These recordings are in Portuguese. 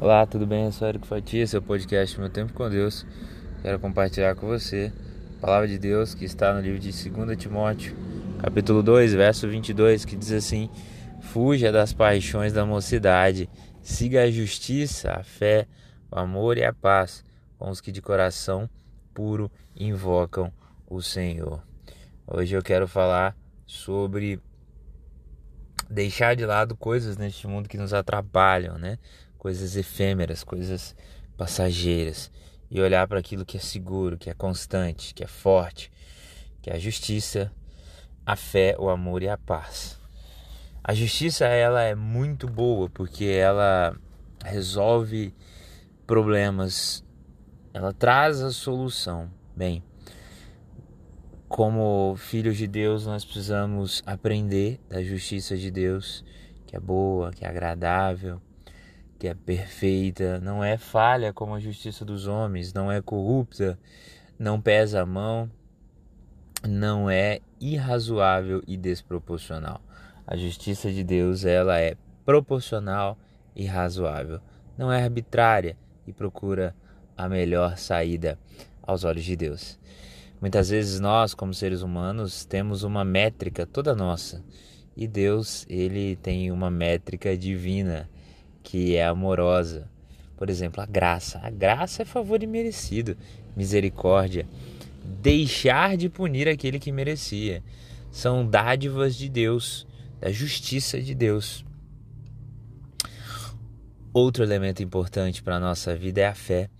Olá, tudo bem? Eu sou Eric Fatia, seu podcast Meu Tempo com Deus. Quero compartilhar com você a palavra de Deus que está no livro de 2 Timóteo, capítulo 2, verso 22, que diz assim: Fuja das paixões da mocidade, siga a justiça, a fé, o amor e a paz com os que de coração puro invocam o Senhor. Hoje eu quero falar sobre deixar de lado coisas neste mundo que nos atrapalham, né? Coisas efêmeras, coisas passageiras e olhar para aquilo que é seguro, que é constante, que é forte, que é a justiça, a fé, o amor e a paz. A justiça ela é muito boa porque ela resolve problemas, ela traz a solução. Bem, como filhos de Deus, nós precisamos aprender da justiça de Deus, que é boa, que é agradável, que é perfeita, não é falha como a justiça dos homens, não é corrupta, não pesa a mão, não é irrazoável e desproporcional. A justiça de Deus, ela é proporcional e razoável, não é arbitrária e procura a melhor saída aos olhos de Deus. Muitas vezes nós, como seres humanos, temos uma métrica toda nossa, e Deus, ele tem uma métrica divina que é amorosa. Por exemplo, a graça. A graça é favor imerecido, misericórdia. Deixar de punir aquele que merecia. São dádivas de Deus, da justiça de Deus. Outro elemento importante para a nossa vida é a fé.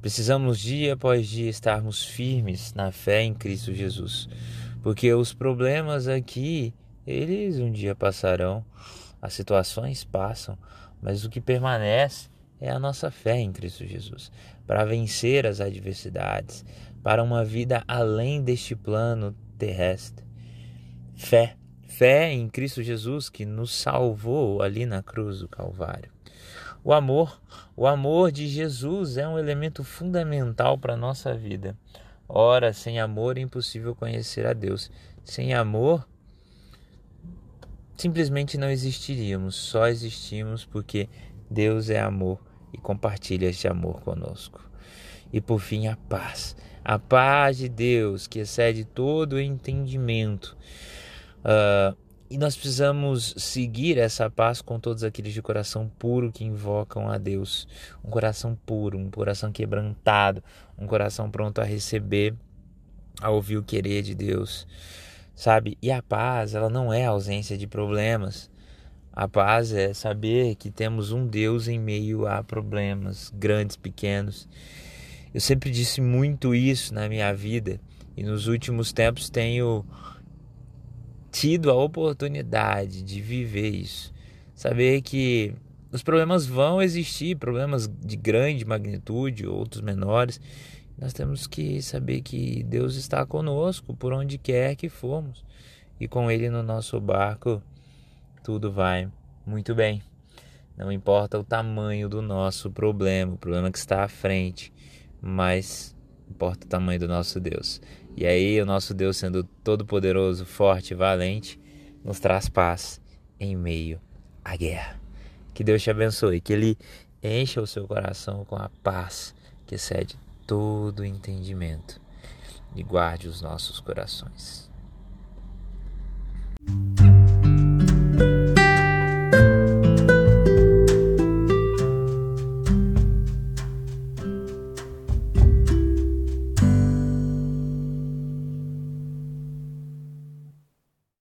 Precisamos dia após dia estarmos firmes na fé em Cristo Jesus, porque os problemas aqui, eles um dia passarão, as situações passam, mas o que permanece é a nossa fé em Cristo Jesus, para vencer as adversidades, para uma vida além deste plano terrestre. Fé, fé em Cristo Jesus que nos salvou ali na cruz do Calvário. O amor, o amor de Jesus é um elemento fundamental para a nossa vida. Ora, sem amor é impossível conhecer a Deus. Sem amor, simplesmente não existiríamos, só existimos porque Deus é amor e compartilha este amor conosco. E por fim, a paz. A paz de Deus que excede todo o entendimento. Uh, e nós precisamos seguir essa paz com todos aqueles de coração puro que invocam a Deus. Um coração puro, um coração quebrantado, um coração pronto a receber, a ouvir o querer de Deus sabe? E a paz, ela não é ausência de problemas. A paz é saber que temos um Deus em meio a problemas grandes, pequenos. Eu sempre disse muito isso na minha vida e nos últimos tempos tenho tido a oportunidade de viver isso. Saber que os problemas vão existir, problemas de grande magnitude, outros menores, nós temos que saber que Deus está conosco por onde quer que formos. E com Ele no nosso barco, tudo vai muito bem. Não importa o tamanho do nosso problema, o problema que está à frente, mas importa o tamanho do nosso Deus. E aí, o nosso Deus, sendo todo-poderoso, forte e valente, nos traz paz em meio à guerra. Que Deus te abençoe, que Ele encha o seu coração com a paz que excede todo entendimento e guarde os nossos corações.